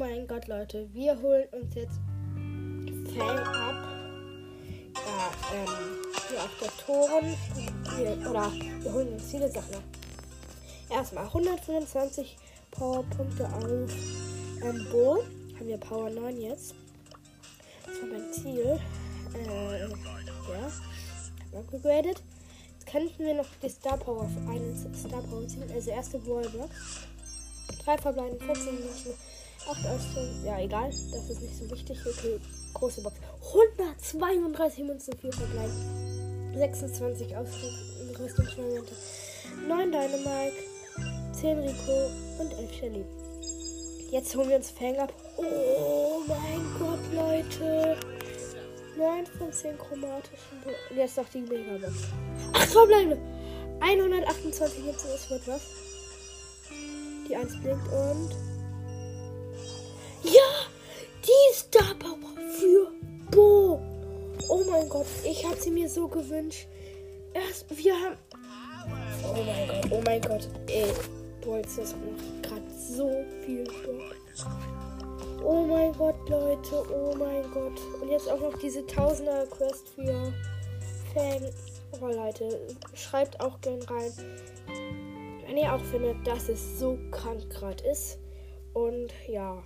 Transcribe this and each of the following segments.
Alright, Leute, wir holen uns jetzt Fang ab. Ja, ähm, hier auf der Toren. Hier, oder wir holen uns viele Sachen. Erstmal 125 Powerpunkte auf ähm, Bo. Haben wir Power 9 jetzt. Das war mein Ziel. Äh, ja. Upgegradet. Jetzt könnten wir noch die Star Power auf eine Star Power ziehen. Also erste Wallbox. Drei verbleiben, 14 Münzen, 8 Ausstellungen. Ja, egal. Das ist nicht so wichtig. Okay, große Box. 132 Münzen, 4 verbleiben. 26 Ausrüstungsmomente. 9 Dynamite, 10 Rico und 11 Shelly. Jetzt holen wir uns Fang ab. Oh mein Gott, Leute. 9 von 10 chromatischen. Bo Jetzt noch die Megabox. 8 verbleibende. 128 Münzen, es wird was. Die 1 blinkt und. Ja! Die Star Power für Bo. Oh mein Gott, ich habe sie mir so gewünscht. Erst, wir haben. Oh mein Gott, oh mein Gott. Ey, Bolz, das macht gerade so viel Bock. Oh mein Gott, Leute, oh mein Gott. Und jetzt auch noch diese Tausender-Quest für Fang. Oh, Leute, schreibt auch gern rein, wenn ihr auch findet, dass es so krank gerade ist. Und ja,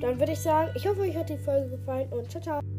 dann würde ich sagen, ich hoffe, euch hat die Folge gefallen und ciao, ciao.